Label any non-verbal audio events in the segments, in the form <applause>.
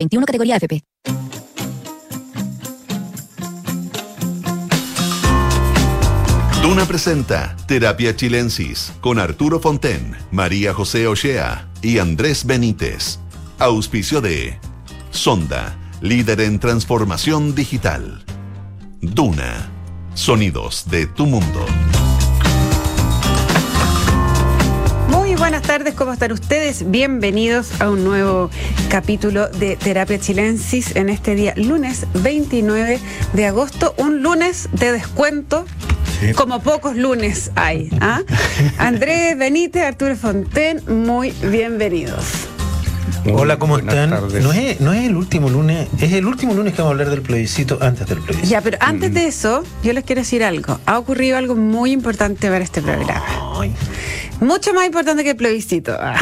21 categoría FP. Duna presenta Terapia Chilensis con Arturo Fonten, María José Ochea y Andrés Benítez. Auspicio de Sonda, líder en transformación digital. Duna, sonidos de tu mundo. Muy buenas tardes, ¿cómo están ustedes? Bienvenidos a un nuevo capítulo de Terapia Chilensis en este día, lunes 29 de agosto, un lunes de descuento. Como pocos lunes hay. ¿ah? <laughs> Andrés Benítez, Arturo Fonten, muy bienvenidos. Hola, ¿cómo Buenas están? tardes. No es, no es el último lunes, es el último lunes que vamos a hablar del plebiscito antes del plebiscito. Ya, pero antes de eso, yo les quiero decir algo. Ha ocurrido algo muy importante para este programa. Ay, Mucho más importante que el plebiscito. Ah.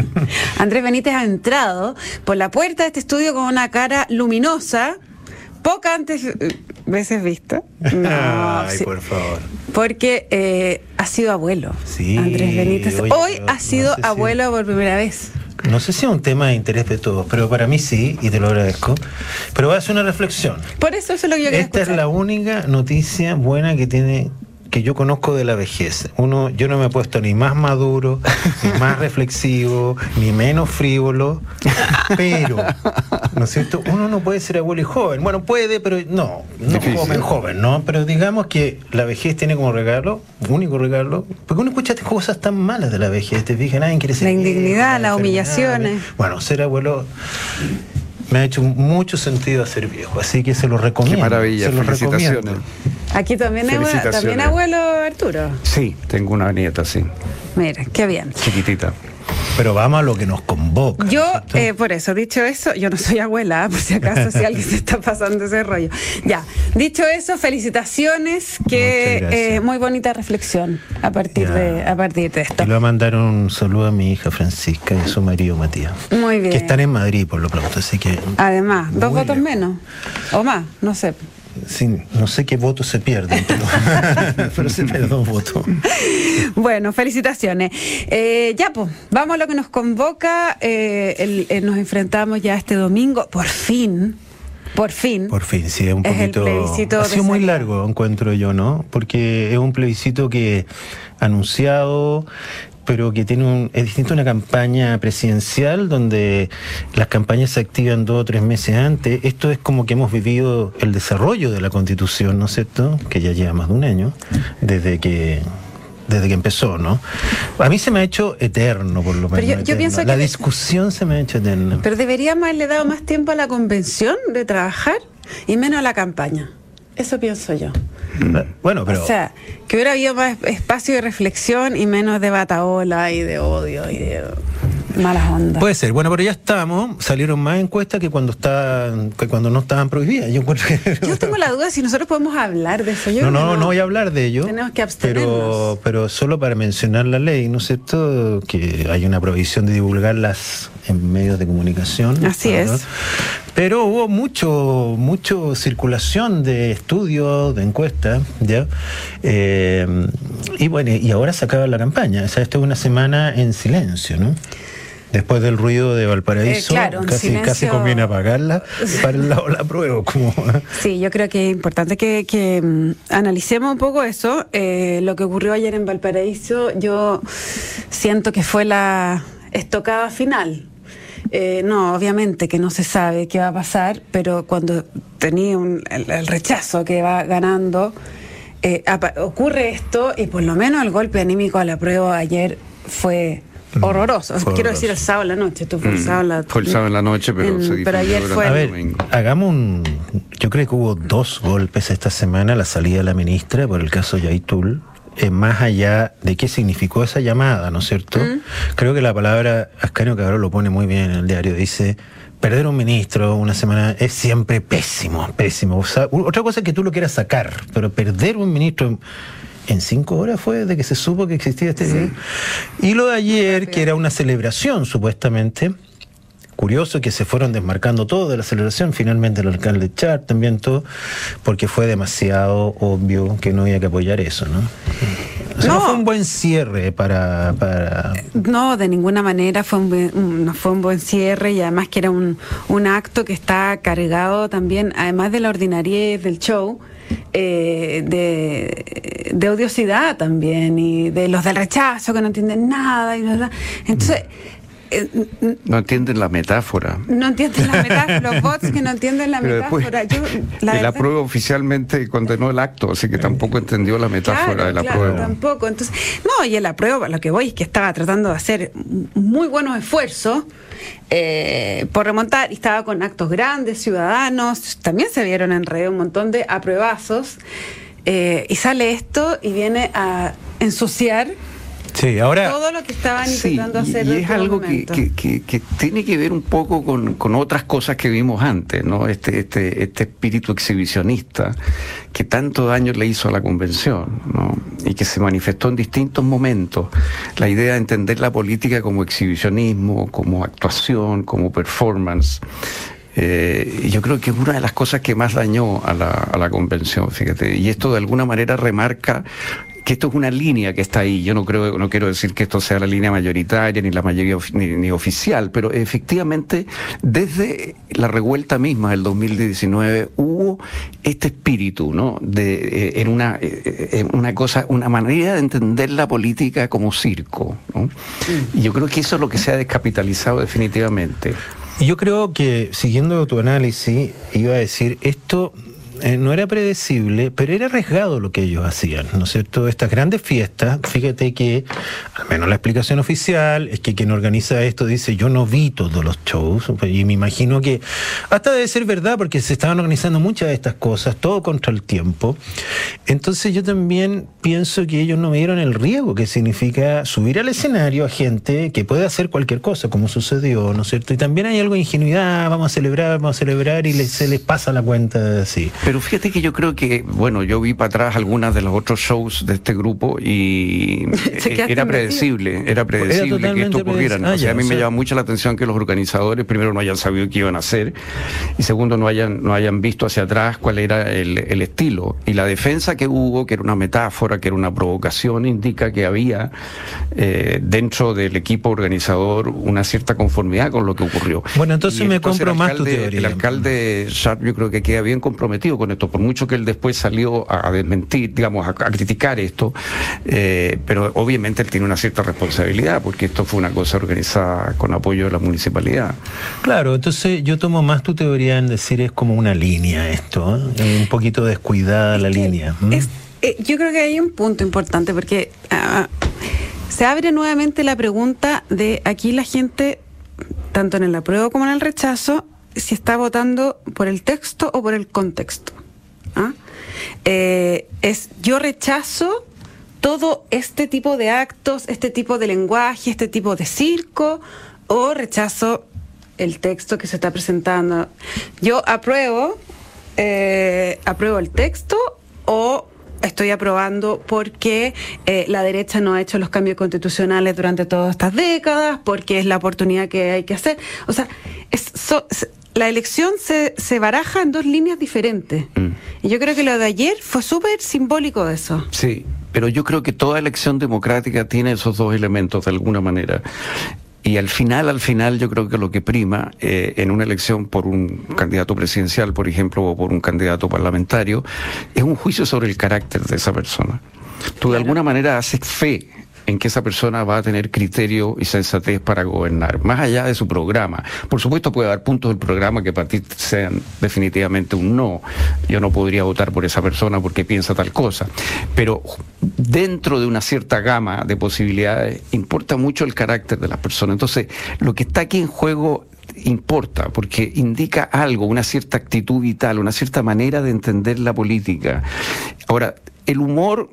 <laughs> Andrés Benítez ha entrado por la puerta de este estudio con una cara luminosa, poca antes eh, veces vista. No, Ay, sí, por favor. porque eh, ha sido abuelo. Sí, Andrés Benítez. oye, Hoy ha sido no sé si- abuelo por primera vez. No sé si es un tema de interés de todos, pero para mí sí, y te lo agradezco. Pero voy a hacer una reflexión. Por eso eso es lo que yo Esta es escuchar. la única noticia buena que tiene que yo conozco de la vejez. Uno, yo no me he puesto ni más maduro, ni más reflexivo, <laughs> ni menos frívolo, pero, ¿no es cierto? Uno no puede ser abuelo y joven. Bueno, puede, pero no, no Difícil. joven, joven, ¿no? Pero digamos que la vejez tiene como regalo, único regalo, porque uno escucha cosas tan malas de la vejez, te fijas, nadie quiere ser La indignidad, las humillaciones. Bueno, ser abuelo me ha hecho mucho sentido a ser viejo, así que se lo recomiendo. Qué maravilla, se lo felicitaciones. recomiendo. Aquí también, también abuelo Arturo. Sí, tengo una nieta, sí, Mira, qué bien. chiquitita. Pero vamos a lo que nos convoca. Yo, eh, por eso, dicho eso, yo no soy abuela, ¿eh? <laughs> por si acaso, si alguien se está pasando ese rollo. Ya, dicho eso, felicitaciones, que eh, muy bonita reflexión a partir, Ya. de, a partir de esto. Y le voy a mandar un saludo a mi hija Francisca y a su marido Matías. Muy bien. Que están en Madrid por lo pronto, así que Además, dos votos menos, o más, no sé. Sí, no sé qué votos se pierden, pero, <laughs> pero se pierden dos votos. Bueno, felicitaciones. Eh, ya, pues, vamos a lo que nos convoca. eh, el- eh, nos enfrentamos ya este domingo, por fin, por fin. Por fin, sí, es un Es poquito. ha sido muy largo, encuentro yo, ¿no? Porque es un plebiscito que anunciado, pero que tiene un. Es distinto a una campaña presidencial donde las campañas se activan dos o tres meses antes. Esto es como que hemos vivido el desarrollo de la Constitución, ¿no es cierto? Que ya lleva más de un año, desde que. Desde que empezó, ¿no? A mí se me ha hecho eterno, por lo menos. Pero yo- pienso La que- discusión se me ha hecho eterna. Pero deberíamos haberle dado más tiempo a la convención de trabajar y menos a la campaña. Eso pienso yo. Bueno, pero. O sea, que hubiera habido más espacio de reflexión y menos de bataola y de odio y de malas ondas. Puede ser, bueno, pero ya estamos, salieron más encuestas que cuando estaban, que cuando no estaban prohibidas. Yo encuentro que- yo tengo la duda si nosotros podemos hablar de eso. Yo no, que no, no voy a hablar de ello. Tenemos que pero, abstenernos. pero solo para mencionar la ley, ¿no es cierto? Que hay una prohibición de divulgarlas en medios de comunicación. Así es. Pero hubo mucho, mucho circulación de estudios, de encuestas, ¿ya? Eh, y bueno, y ahora se acaba la campaña. O sea, esto es una semana en silencio, ¿no? Después del ruido de Valparaíso, Eh, claro, casi, silencio. casi conviene apagarla para el lado la prueba. Como, Sí, yo creo que es importante que, que, mm, analicemos un poco eso. Eh, lo que ocurrió ayer en Valparaíso, yo siento que fue la estocada final. Eh, no, obviamente que no se sabe qué va a pasar, pero cuando tenía un- el, el rechazo que va ganando, eh, ocurre esto y por lo menos el golpe anímico a la prueba ayer fue horroroso. Mm, fue Quiero horroroso. decir el sábado en la noche, tú fue el Mm, sábado en la fue el sábado en la noche, pero en- se difundió pero ayer fue A el ver, domingo. hagamos un. Yo creo que hubo dos golpes esta semana, la salida de la ministra por el caso Yaitul. Eh, más allá de qué significó esa llamada, ¿no es cierto? Creo que la palabra, Ascanio Cabrón lo pone muy bien en el diario, dice, perder un ministro una semana es siempre pésimo, pésimo. O sea, u- otra cosa es que tú lo quieras sacar, pero perder un ministro en, cinco horas fue de que se supo que existía este... Y lo de ayer, que era una celebración supuestamente, curioso que se fueron desmarcando todo de la celebración, finalmente el alcalde Char también todo, porque fue demasiado obvio que no había que apoyar eso, ¿no? O sea, no, No. fue un buen cierre para... para... No, de ninguna manera fue un, buen- no fue un buen cierre y además que era un, un acto que está cargado también, además de la ordinariedad del show, eh, de, de odiosidad también y de los del rechazo que no entienden nada. Y bla, bla. Entonces, eh, No entienden la metáfora. no entienden la metáfora, los bots que no entienden la <laughs> Pero después, metáfora. Yo, la apruebo oficialmente condenó el acto, así que tampoco entendió la metáfora Claro, del claro, apruebo. tampoco. Entonces, no, y el apruebo, a lo que voy es que estaba tratando de hacer muy buenos esfuerzos eh, por remontar y estaba con actos grandes, ciudadanos, también se vieron en red un montón de apruebazos. eh, y sale esto y viene a ensuciar Sí, ahora... todo lo que estaban Sí, intentando y- hacer. y, es todo algo que, que- que- que tiene que ver un poco con, con otras cosas que vimos antes, ¿no? Este, este, este espíritu exhibicionista que tanto daño le hizo a la convención, ¿no? Y que se manifestó en distintos momentos. La idea de entender la política como exhibicionismo, como actuación, como performance. Eh, yo creo que es una de las cosas que más dañó a la, a la convención, fíjate. Y esto de alguna manera remarca que esto es una línea que está ahí. Yo no creo, no quiero decir que esto sea la línea mayoritaria ni la mayoría ni, ni oficial, pero efectivamente desde la revuelta misma del 2019 hubo este espíritu, ¿no? De eh, en una eh, en una cosa, una manera de entender la política como circo, ¿no? Y yo creo que eso es lo que se ha descapitalizado definitivamente. Yo creo que, siguiendo tu análisis, iba a decir, esto eh, no era predecible, pero era arriesgado lo que ellos hacían, ¿no es cierto? Estas grandes fiestas, fíjate que, al menos la explicación oficial, es que quien organiza esto dice, yo no vi todos los shows, y me imagino que hasta debe ser verdad, porque se estaban organizando muchas de estas cosas, todo contra el tiempo. Entonces yo también pienso que ellos no vieron el riesgo que significa subir al escenario a gente que puede hacer cualquier cosa, como sucedió, ¿no es cierto? Y también hay algo de ingenuidad, vamos a celebrar, vamos a celebrar, y se les pasa la cuenta así. Pero fíjate que yo creo que, bueno, yo vi para atrás algunas de los otros shows de este grupo y <laughs> quedaste era predecible, era predecible que totalmente esto ocurriera. Ah, o sea, ya, a mí o me llama mucho la atención que los organizadores primero no hayan sabido qué iban a hacer y segundo no hayan, no hayan visto hacia atrás cuál era el, el estilo. Y la defensa que hubo, que era una metáfora, que era una provocación, indica que había eh, dentro del equipo organizador una cierta conformidad con lo que ocurrió. Bueno, entonces Y me compro más tu teoría. El alcalde Sharp yo creo que queda bien comprometido con esto, por mucho que él después salió a, a desmentir, digamos, a, a criticar esto, eh, pero obviamente él tiene una cierta responsabilidad, porque esto fue una cosa organizada con apoyo de la municipalidad. Claro, entonces yo tomo más tu teoría en decir es como una línea esto, ¿eh? un poquito descuidada la línea. eh, yo creo que hay un punto importante porque ah, se abre nuevamente la pregunta de aquí la gente, tanto en el apruebo como en el rechazo, si está votando por el texto o por el contexto. ¿Ah? Eh, es yo rechazo todo este tipo de actos, este tipo de lenguaje, este tipo de circo, o rechazo el texto que se está presentando. Yo apruebo, eh, apruebo el texto o estoy aprobando porque eh, la derecha no ha hecho los cambios constitucionales durante todas estas décadas, porque es la oportunidad que hay que hacer. O sea, es- la elección se, se baraja en dos líneas diferentes. Y yo creo que lo de ayer fue súper simbólico de eso. Sí, pero yo creo que toda elección democrática tiene esos dos elementos de alguna manera. Y al final, al final, yo creo que lo que prima eh, en una elección por un candidato presidencial, por ejemplo, o por un candidato parlamentario, es un juicio sobre el carácter de esa persona. Tú de alguna manera haces fe en que esa persona va a tener criterio y sensatez para gobernar, más allá de su programa. Por supuesto puede haber puntos del programa que para ti sean definitivamente un no. Yo no podría votar por esa persona porque piensa tal cosa. Pero dentro de una cierta gama de posibilidades importa mucho el carácter de las personas. Entonces, lo que está aquí en juego importa, porque indica algo, una cierta actitud vital, una cierta manera de entender la política. Ahora, el humor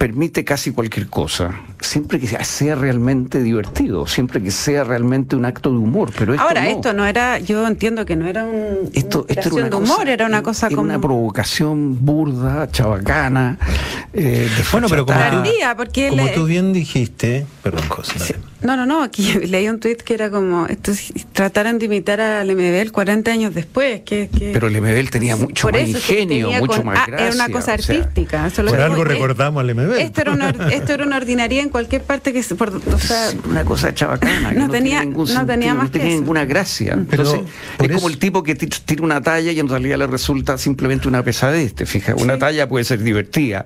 permite casi cualquier cosa, siempre que sea realmente divertido, siempre que sea realmente un acto de humor. Pero esto Ahora, no. esto no era, yo entiendo que no era un, Esto, una esto era creación una de cosa, humor, era una cosa era como... una provocación burda, chabacana, eh, Bueno, pero como, desfachatada. Tardía, porque como le- tú bien dijiste, perdón, José. Sí. No, no, no, aquí <laughs> leí un tuit que era como, esto trataran de imitar a Lemebel 40 años después. Que, que Pero Lemebel tenía mucho más ingenio, mucho más gracia. Ah, era una cosa artística. por algo recordamos a Lemebel. Esto era, una, esto era una ordinaria en cualquier parte que... Por, o sea, una cosa chabacana. no, tenía, no tenía más no tenía ninguna gracia. Entonces, es como el tipo que tira una talla y en realidad le resulta simplemente una pesadez, te fijas. Una talla puede ser divertida,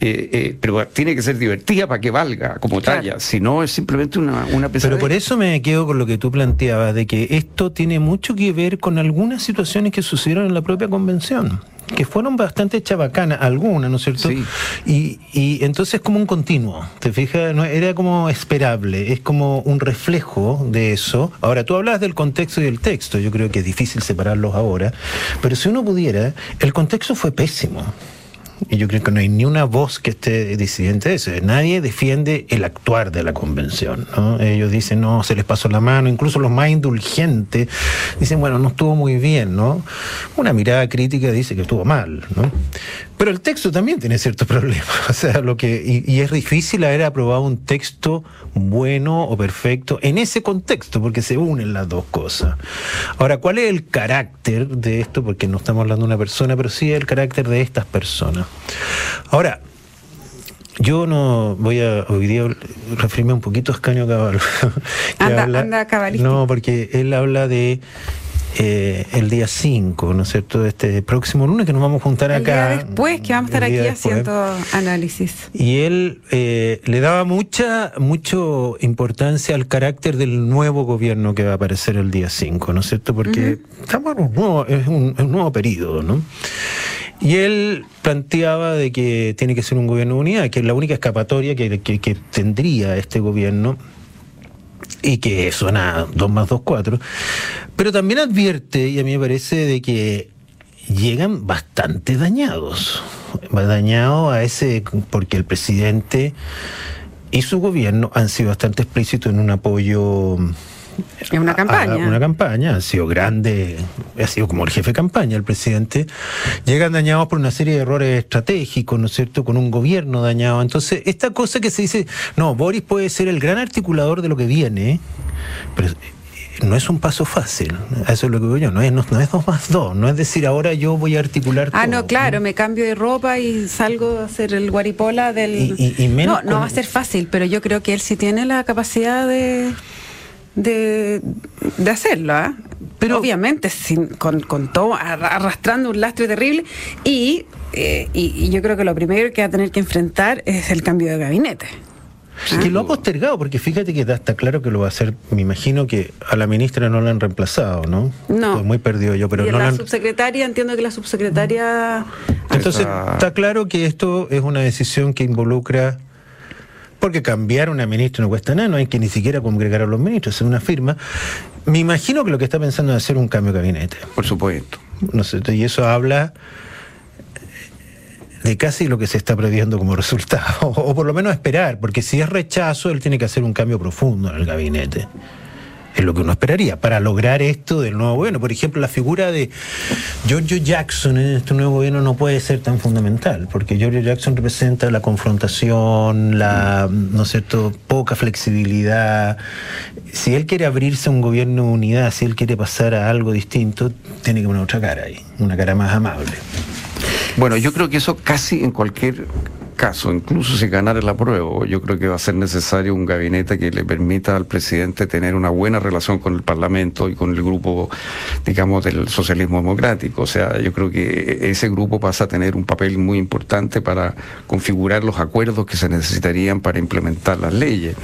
eh, eh, pero tiene que ser divertida para que valga como talla. Si no, es simplemente una, una pesadez. Pero por eso me quedo con lo que tú planteabas, de que esto tiene mucho que ver con algunas situaciones que sucedieron en la propia convención que fueron bastante chabacanas, algunas, ¿no es cierto? Sí. Y, y entonces como un continuo, ¿te fijas? No, era como esperable, es como un reflejo de eso. Ahora, tú hablas del contexto y del texto, yo creo que es difícil separarlos ahora, pero si uno pudiera, el contexto fue pésimo. Y yo creo que no hay ni una voz que esté disidente de eso. Nadie defiende el actuar de la convención. ¿no? Ellos dicen, no, se les pasó la mano. Incluso los más indulgentes dicen, bueno, no estuvo muy bien. ¿no? Una mirada crítica dice que estuvo mal. ¿no? Pero el texto también tiene ciertos problemas. <laughs> O sea, lo que, y, es difícil haber aprobado un texto bueno o perfecto en ese contexto, porque se unen las dos cosas. Ahora, ¿cuál es el carácter de esto? Porque no estamos hablando de una persona, pero sí el carácter de estas personas. Ahora, yo no voy a hoy día referirme un poquito a Escaño Cabal. <laughs> anda, anda No, porque él habla de eh, el día 5, ¿no es cierto?, este próximo lunes que nos vamos a juntar acá. después que vamos a estar aquí haciendo análisis. Y él eh, le daba mucha mucho importancia al carácter del nuevo gobierno que va a aparecer el día 5, ¿no es cierto? Porque estamos en un nuevo, es un, nuevo periodo, ¿no? Y él planteaba de que tiene que ser un gobierno de unidad, que es la única escapatoria que, que tendría este gobierno y que suena 2 más 2, 4, pero también advierte, y a mí me parece, de que llegan bastante dañados, dañados a ese, porque el presidente y su gobierno han sido bastante explícitos en un apoyo es una campaña. una campaña, ha sido grande, ha sido como el jefe de campaña, el presidente. Llegan dañados por una serie de errores estratégicos, ¿no es cierto?, con un gobierno dañado. Entonces, esta cosa que se dice, no, Boris puede ser el gran articulador de lo que viene, pero no es un paso fácil, eso es lo que digo yo, no es, no, es dos más dos, no es decir ahora yo voy a articular Ah, no, claro, me cambio de ropa y salgo a hacer el guaripola del... no, no va a ser fácil, pero yo creo que él sí tiene la capacidad de de, de hacerlo, ¿ah? pero obviamente sin, con, con, todo arrastrando un lastre terrible y, eh, y, yo creo que lo primero que va a tener que enfrentar es el cambio de gabinete. Que lo ha postergado, porque fíjate que está claro que lo va a hacer. Me imagino que a la ministra no la han reemplazado, ¿no? No. muy perdido yo, pero y no la, la subsecretaria, entiendo que la subsecretaria. Entonces, está claro que esto es una decisión que involucra porque cambiar una ministra no cuesta nada, no hay que ni siquiera congregar a los ministros, es una firma. Me imagino que lo que está pensando es hacer un cambio de gabinete. Por supuesto. No sé, y eso habla de casi lo que se está previendo como resultado, <laughs> o por lo menos esperar, porque si es rechazo, él tiene que hacer un cambio profundo en el gabinete es lo que uno esperaría para lograr esto del nuevo gobierno. Por ejemplo, la figura de Giorgio Jackson en este nuevo gobierno no puede ser tan fundamental, porque Giorgio Jackson representa la confrontación, la, ¿no es cierto?, poca flexibilidad. Si él quiere abrirse a un gobierno de unidad, si él quiere pasar a algo distinto, tiene que poner otra cara ahí, una cara más amable. Bueno, yo creo que eso casi en cualquier caso, incluso si ganara el apruebo, yo creo que va a ser necesario un gabinete que le permita al presidente tener una buena relación con el Parlamento y con el grupo, digamos, del socialismo democrático. O sea, yo creo que ese grupo pasa a tener un papel muy importante para configurar los acuerdos que se necesitarían para implementar las leyes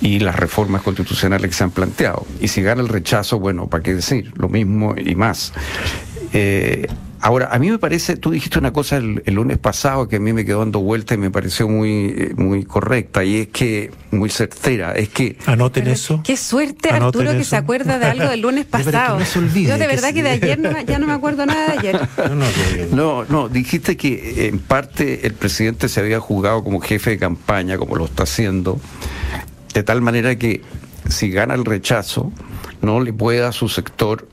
y las reformas constitucionales que se han planteado. Y si gana el rechazo, bueno, ¿para qué decir? Lo mismo y más. Eh, Ahora, a mí me parece, tú dijiste una cosa el, lunes pasado que a mí me quedó dando vuelta y me pareció muy, muy correcta y es que, muy certera, es que... Anoten eso. Qué suerte Arturo que se acuerda de algo del lunes <laughs> pasado. Yo de verdad que, de ayer no, ya no me acuerdo nada de ayer. <laughs> No, no, dijiste que en parte el presidente se había jugado como jefe de campaña, como lo está haciendo, de tal manera que si gana el rechazo, no le pueda a su sector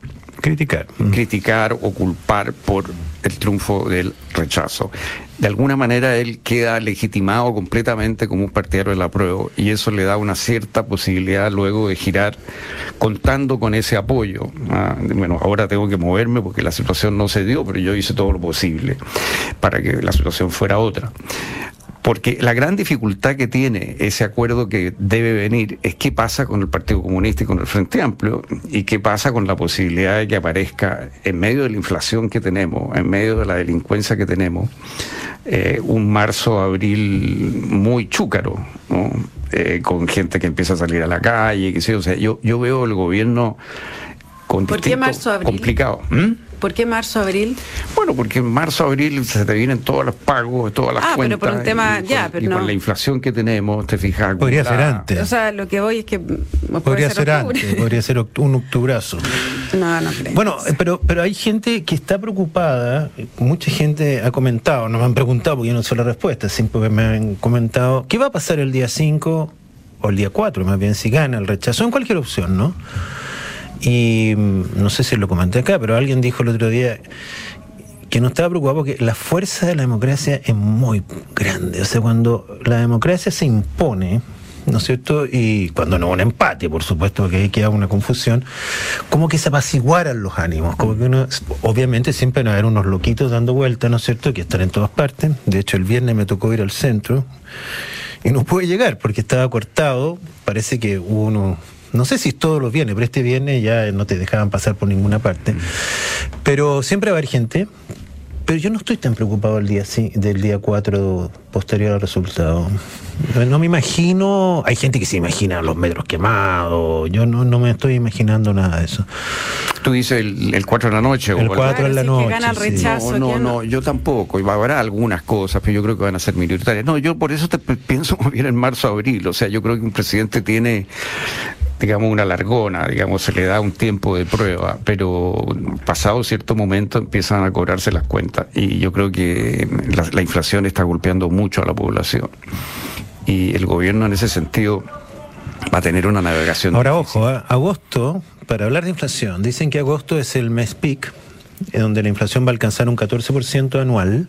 criticar. criticar o culpar por el triunfo del rechazo. De alguna manera él queda legitimado completamente como un partidario de la prueba y eso le da una cierta posibilidad luego de girar contando con ese apoyo. Ah, bueno, ahora tengo que moverme porque la situación no se dio, pero yo hice todo lo posible para que la situación fuera otra. Porque la gran dificultad que tiene ese acuerdo que debe venir es qué pasa con el Partido Comunista y con el Frente Amplio y qué pasa con la posibilidad de que aparezca en medio de la inflación que tenemos, en medio de la delincuencia que tenemos, eh, un marzo-abril muy chúcaro, ¿no? Eh, con gente que empieza a salir a la calle, que sé, o sea, yo, yo veo el gobierno con ¿Por qué distinto- marzo-abril? complicado. ¿Mm? ¿Por qué marzo, abril? Bueno, porque en marzo, abril se te vienen todos los pagos, todas las Ah, pero cuentas. por un tema- y con, ya, pero y con no. la inflación que tenemos, te fijas. Podría ser antes. O sea, lo que voy es que. Podría ser octubre. antes, podría ser un octubrazo. <laughs> No, no creo. Bueno, eh, pero, pero hay gente que está preocupada, eh, mucha gente ha comentado, no me han preguntado porque yo no sé la respuesta, siempre me han comentado, ¿qué va a pasar el día 5 o el día 4, más bien, si gana el rechazo, en cualquier opción, ¿no? Y mm, no sé si lo comenté acá, pero alguien dijo el otro día que no estaba preocupado porque la fuerza de la democracia es muy grande. O sea, cuando la democracia se impone, ¿no es cierto? Y cuando no hubo un empate, por supuesto, que ahí queda una confusión, como que se apaciguaran los ánimos, como que uno, obviamente siempre van a haber unos loquitos dando vueltas, ¿no es cierto? Que están en todas partes. De hecho, el viernes me tocó ir al centro y no pude llegar porque estaba cortado. Parece que hubo uno. No sé si todos los viernes, pero este viernes ya no te dejaban pasar por ninguna parte. Pero siempre va a haber gente. Pero yo no estoy tan preocupado el día sí, del día 4 posterior al resultado. No me imagino, hay gente que se imagina los metros quemados, yo no, no me estoy imaginando nada de eso. Tú dices el, el 4 de la noche. El o 4 en la sí, que noche. gana el rechazo. No, no, ¿quién no? no, yo tampoco. Y va a haber algunas cosas, pero yo creo que van a ser minoritarias. No, yo por eso te pienso <laughs> más bien en marzo, abril. O sea, yo creo que un presidente tiene, digamos, una largona, digamos, se le da un tiempo de prueba, pero pasado cierto momento empiezan a cobrarse las cuentas. Y yo creo que la, la inflación está golpeando mucho a la población. Y el gobierno en ese sentido va a tener una navegación. Ahora, difícil. ojo, ¿eh? agosto, para hablar de inflación, dicen que agosto es el mes peak, donde la inflación va a alcanzar un 14% anual,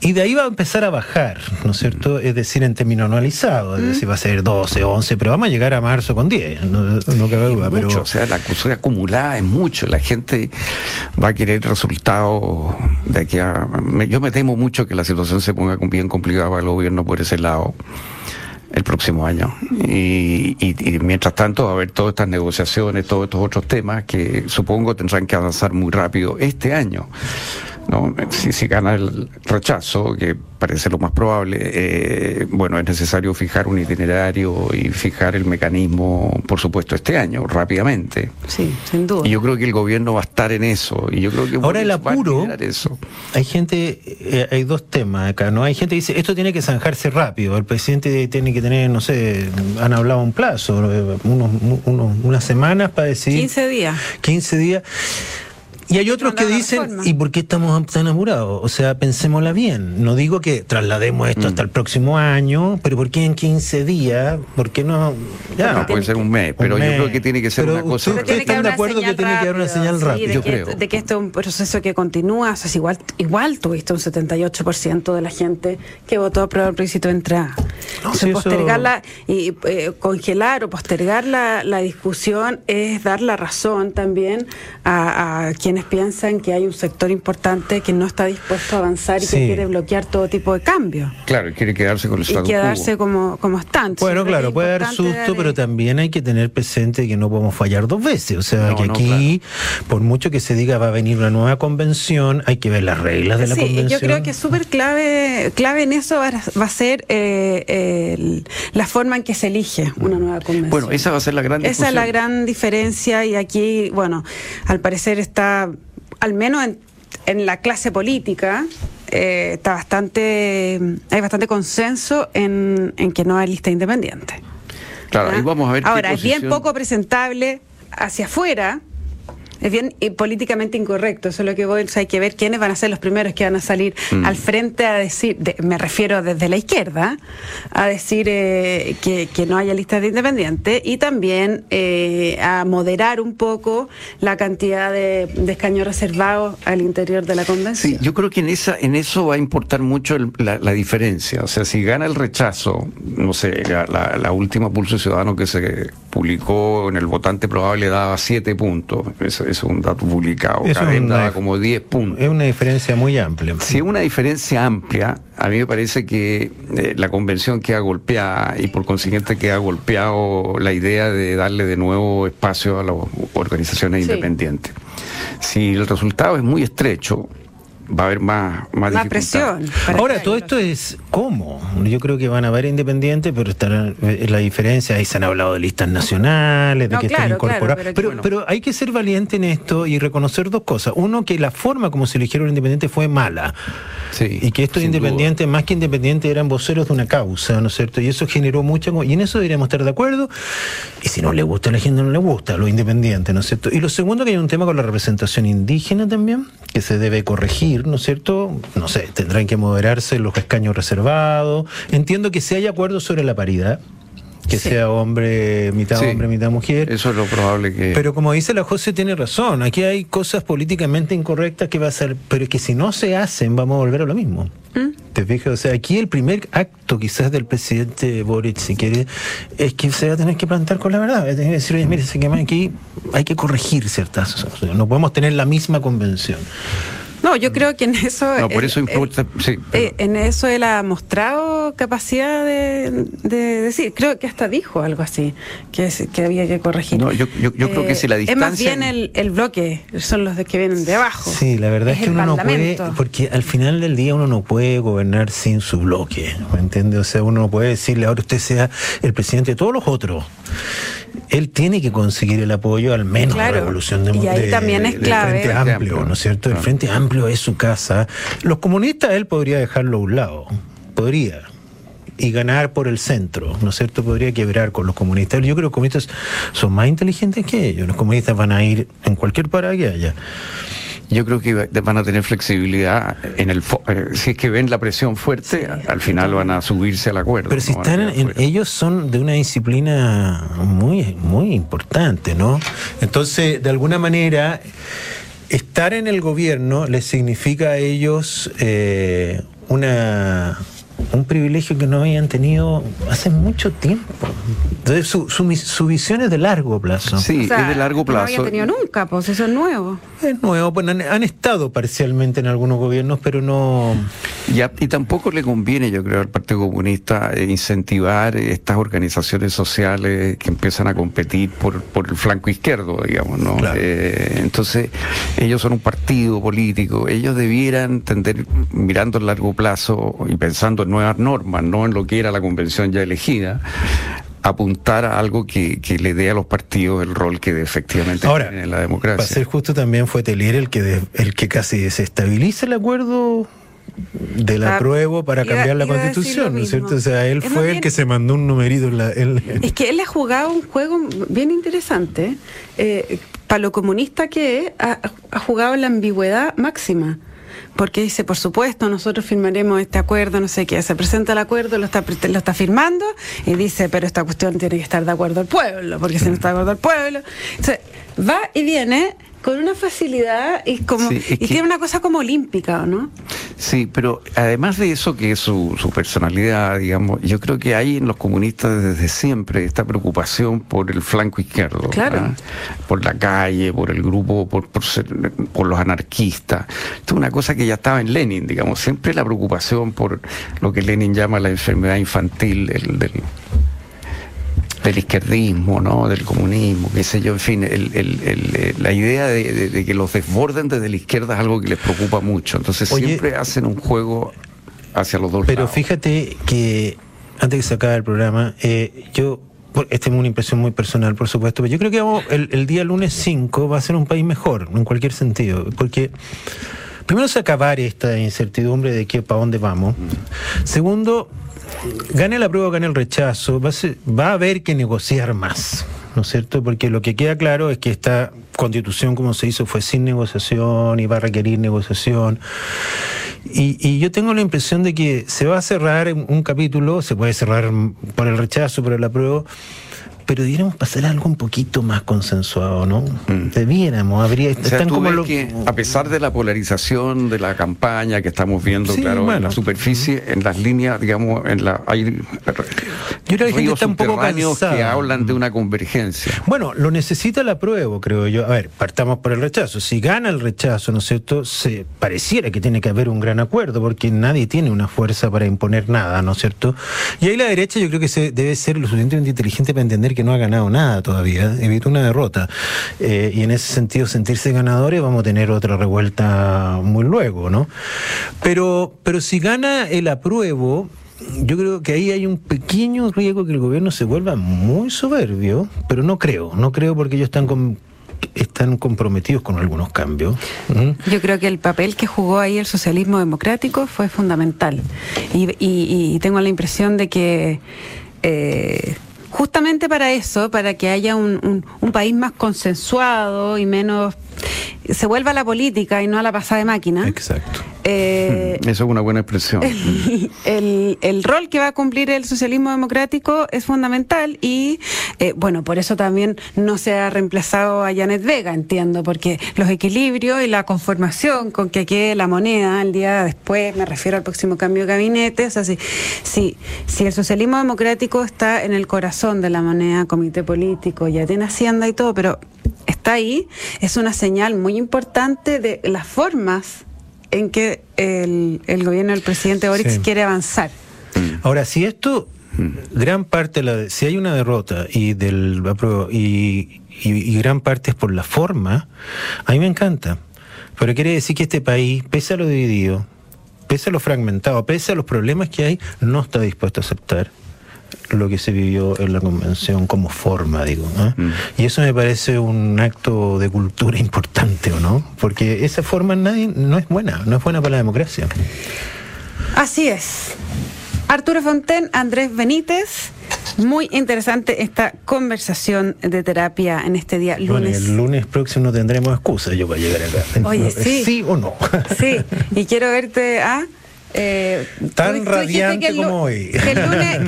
y de ahí va a empezar a bajar, ¿no es cierto? Es decir, en términos anualizados, es decir, va a ser 12, 11, pero vamos a llegar a marzo con 10, no, no cabe duda. mucho, Pero, o sea, la cosa acumulada es mucho. La gente va a querer resultados de aquí a. yo me temo mucho que la situación se ponga bien complicada para el gobierno por ese lado el próximo año. Y, mientras tanto va a haber todas estas negociaciones, todos estos otros temas que supongo tendrán que avanzar muy rápido este año. ¿No? Si se gana el rechazo, que parece lo más probable, eh, bueno, es necesario fijar un itinerario y fijar el mecanismo, por supuesto, este año, rápidamente. Sí, sin duda. Y yo creo que el gobierno va a estar en eso. Y yo creo que Ahora el Boric va a apuro- eso. Hay gente, eh, hay dos temas acá, ¿no? Hay gente que dice, esto tiene que zanjarse rápido, el presidente tiene que tener, no sé, han hablado un plazo, eh, unos, unos- unas semanas para decir... 15 días. 15 días. Y hay otros que dicen, reforma. ¿y por qué estamos tan apurados? O sea, pensémosla bien. No digo que traslademos esto hasta el próximo año, pero ¿por qué en 15 días? ¿por qué no? Ya, No, puede ser un mes, pero Un yo creo que tiene que ser Pero una cosa. usted- Pero tiene que ¿Están de acuerdo que tiene que haber una rápida, señal sí, rápida? De Yo que, creo. de que esto es un proceso que continúa. O sea, es igual, igual tuviste un 78% de la gente que votó a prueba el plebiscito de entrada. No, postergarla y eh, congelar o postergar la, la discusión es dar la razón también a, a quienes piensan que hay un sector importante que no está dispuesto a avanzar y Sí. que quiere bloquear todo tipo de cambios. Claro, quiere quedarse con el Y quedarse como, como están. Bueno, Siempre claro, puede dar importante susto, pero también hay que tener presente que no podemos fallar dos veces. O sea, No, que no, aquí, por mucho que se diga va a venir una nueva convención, hay que ver las reglas de la Sí, convención. yo creo que súper clave, clave en eso va, va a ser eh, el- la forma en que se elige una nueva convención. Bueno, esa va a ser la gran Esa es la gran diferencia y aquí, bueno, al parecer está, al menos en, en la clase política, eh, está bastante, hay bastante consenso en, en que no hay lista independiente. Claro, vamos a ver. qué Ahora, es bien poco presentable hacia afuera es bien eh, políticamente incorrecto. Eso es lo que voy, hay que ver quiénes van a ser los primeros que van a salir mm. al frente a decir, me refiero desde la izquierda, a decir eh, que, no haya listas de independientes y también eh, a moderar un poco la cantidad de, escaños reservados al interior de la convención. Sí, yo creo que en esa en eso va a importar mucho la, diferencia. O sea, si gana el rechazo, no sé, la, última pulso ciudadano que se publicó en el votante probable daba siete puntos. Es un dato publicado. Es daba como 10 puntos. Es una diferencia muy amplia. Si es una diferencia amplia, a mí me parece que eh, la convención queda golpeada y por consiguiente queda golpeado la idea de darle de nuevo espacio a las organizaciones independientes. Si el resultado es muy estrecho, va a haber más, más, presión. Ahora, todo esto es cómo. Yo creo que van a haber independientes, pero estará eh, la diferencia. Ahí se han hablado de listas nacionales, de que están incorporados. pero, pero, hay que ser valiente en esto y reconocer dos cosas. Uno, que la forma como se eligieron independientes fue mala. y que estos independientes, más que independientes, eran voceros de una causa, ¿no es cierto? Y eso generó mucha. Y en eso deberíamos estar de acuerdo. Y si no le gusta a la gente, no le gusta a los independientes, ¿no es cierto? Y lo segundo, que hay un tema con la representación indígena también, que se debe corregir ¿no es cierto? No sé, tendrán que moderarse los escaños reservados. Entiendo que si hay acuerdo sobre la paridad, que sea hombre, mitad hombre, mitad mujer. Eso es lo probable que. Pero como dice la José, tiene razón. Aquí hay cosas políticamente incorrectas que va a ser, pero que si no se hacen, vamos a volver a lo mismo. ¿Mm? ¿Te fijas? O sea, aquí el primer acto quizás del presidente Boric, si quiere, es que se va a tener que plantar con la verdad. Va a tener que decir, oye, mire, aquí hay que corregir ciertas cosas. no podemos tener la misma convención. No, yo creo que en eso. No, por eso eh, en eso él ha mostrado capacidad de, decir. Creo que hasta dijo algo así, que, que había que corregir. No, yo, creo que si la distancia. Es más bien el, bloque, son los de que vienen de abajo. Sí, la verdad es, que uno no puede. Porque al final del día uno no puede gobernar sin su bloque. ¿Me entiende? O sea, uno no puede decirle ahora usted sea el presidente de todos los otros él tiene que conseguir el apoyo al menos de la revolución de, y ahí también es clave. Frente Amplio, ¿no es cierto? El Frente Amplio es su casa. Los comunistas él podría dejarlo a un lado, podría y ganar por el centro, ¿no es cierto? Podría quebrar con los comunistas. Yo creo que los comunistas son más inteligentes que ellos. Los comunistas van a ir en cualquier parada que haya. Yo creo que van a tener flexibilidad en el eh, si es que ven la presión fuerte, al final van a subirse al acuerdo. Pero si están en, ellos son de una disciplina muy muy importante, ¿no? Entonces, de alguna manera estar en el gobierno les significa a ellos eh, una un privilegio que no habían tenido hace mucho tiempo. Entonces, su, su, visión es de largo plazo. Sí, es de largo plazo. No habían tenido nunca, pues eso es nuevo. Es nuevo, pues han, estado parcialmente en algunos gobiernos, pero no... y tampoco le conviene, yo creo, al Partido Comunista eh, incentivar estas organizaciones sociales que empiezan a competir por, por el flanco izquierdo, digamos, ¿no? Eh, entonces, ellos son un partido político, ellos debieran tender, mirando a largo plazo y pensando en nuevas normas, no en lo que era la convención ya elegida, apuntar a algo que, le dé a los partidos el rol que efectivamente tienen en la democracia. Para ser justo también fue Telier el que el que casi desestabiliza el acuerdo del ah, apruebo para cambiar la constitución, ¿no es cierto? O sea, él fue el que se mandó un numerito en la... Es que él ha jugado un juego bien interesante, eh, para lo comunista que ha, ha jugado la ambigüedad máxima porque dice, por supuesto, nosotros firmaremos este acuerdo, no sé qué, se presenta el acuerdo, lo está, lo está firmando y dice, pero esta cuestión tiene que estar de acuerdo al pueblo, porque si no está de acuerdo al pueblo. Entonces, va y viene con una facilidad y como y tiene una cosa como olímpica, ¿no? Sí, pero además de eso que es su, su personalidad, digamos, yo creo que hay en los comunistas desde siempre esta preocupación por el flanco izquierdo, claro. por la calle, por el grupo, por, por, ser, por los anarquistas. Esto es una cosa que ya estaba en Lenin, digamos, siempre la preocupación por lo que Lenin llama la enfermedad infantil del, del del izquierdismo, ¿no? del comunismo, qué sé yo, en fin, eh, la idea de, que los desborden desde la izquierda es algo que les preocupa mucho. Entonces siempre hacen un juego hacia los dos pero fíjate que, antes de sacar el programa, eh, yo esta es una impresión muy personal, por supuesto, pero yo creo que el, el, día lunes 5 va a ser un país mejor, en cualquier sentido, porque primero se acabar esta incertidumbre de que para dónde vamos. Segundo, gane la prueba o gane el rechazo, va a, va a haber que negociar más. ¿no es cierto? Porque lo que queda claro es que esta constitución, como se hizo, fue sin negociación y va a requerir negociación. Y, y yo tengo la impresión de que se va a cerrar un capítulo, se puede cerrar por el rechazo, por el apruebo pero debiéramos pasar algo un poquito más consensuado, ¿no? Mm. Debiéramos, habría... como que, a pesar de la polarización de la campaña que estamos viendo, claro, en la superficie, en las líneas, digamos, en la hay Yo creo que gente está un poco cansada. que hablan de una convergencia. Bueno, lo necesita la prueba, creo yo. A ver, partamos por el rechazo. Si gana el rechazo, ¿no es cierto? Se pareciera que tiene que haber un gran acuerdo, porque nadie tiene una fuerza para imponer nada, ¿no es cierto? Y ahí la derecha yo creo que se debe ser lo suficientemente inteligente para entender que no ha ganado nada todavía, evita una derrota. Eh, y en ese sentido, sentirse ganadores, vamos a tener otra revuelta muy luego, ¿no? Pero, pero si gana el apruebo, yo creo que ahí hay un pequeño riesgo que el gobierno se vuelva muy soberbio, pero no creo, no creo porque ellos están están comprometidos con algunos cambios. Yo creo que el papel que jugó ahí el socialismo democrático fue fundamental. Y, tengo la impresión de que eh, justamente para eso, para que haya un, un, país más consensuado y menos se vuelva a la política y no a la pasada de máquina. Exacto. Eh, mm, Eso es una buena expresión. <laughs> El, el, rol que va a cumplir el socialismo democrático es fundamental y, eh, bueno, por eso también no se ha reemplazado a Janet Vega, entiendo, porque los equilibrios y la conformación con que quede la moneda el día después, me refiero al próximo cambio de gabinete, o sea, si, si, si el socialismo democrático está en el corazón de la moneda, comité político, ya tiene Hacienda y todo, pero está ahí, es una señal muy importante de las formas en que el, gobierno del presidente Boric quiere avanzar. Ahora, si esto, gran parte, la, si hay una derrota y del y, y, gran parte es por la forma, a mí me encanta. Pero quiere decir que este país, pese a lo dividido, pese a lo fragmentado, pese a los problemas que hay, no está dispuesto a aceptar lo que se vivió en la convención como forma, digo. Mm. Y eso me parece un acto de cultura importante, ¿o no? Porque esa forma nadie, no es buena, no es buena para la democracia. Así es. Arturo Fonten, Andrés Benítez. Muy interesante esta conversación de terapia en este día lunes. el lunes próximo tendremos excusa yo para llegar acá. Oye, <laughs> sí. ¿Sí o no? Sí, y quiero verte a... Eh, Tan radiante como hoy. <laughs> Que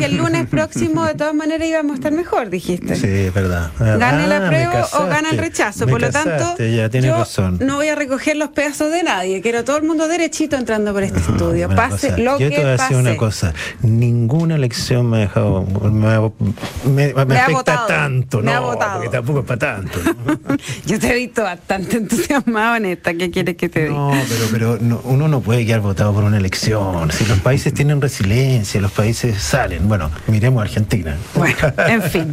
el, lunes, próximo, de todas maneras, íbamos a estar mejor, dijiste. Sí, es verdad. Gana el apruebo o gana el rechazo. Por lo tanto, ya yo razón. no voy a recoger los pedazos de nadie. Quiero todo el mundo derechito entrando por este estudio. Pase lo yo que te voy a decir una cosa. Ninguna elección me ha dejado. Me, me, me, afecta tanto. Me no, ha votado. porque tampoco es para tanto. <laughs> yo te he visto bastante entusiasmado en esta. ¿Qué quieres que te diga? No, pero, pero uno no puede quedar votado por una elección si los países tienen resiliencia, los países salen. Bueno, miremos a Argentina. Bueno, en fin.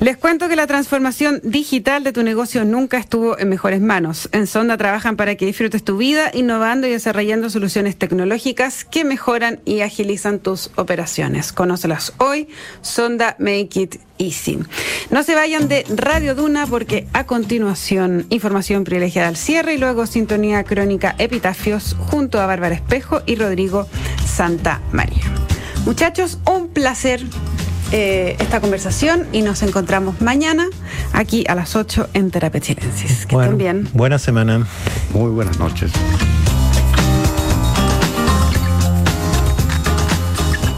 Les cuento que la transformación digital de tu negocio nunca estuvo en mejores manos. En Sonda trabajan para que disfrutes tu vida, innovando y desarrollando soluciones tecnológicas que mejoran y agilizan tus operaciones. Conócelas hoy. Sonda Make It Easy. No se vayan de Radio Duna porque a continuación información privilegiada al cierre y luego sintonía crónica Epitafios junto a Bárbara Espejo y Rodrigo Santa María. Muchachos, un placer eh, esta conversación y nos encontramos mañana aquí a las 8 en Terapia Chilensis. Que estén bien. Buena semana. Muy buenas noches.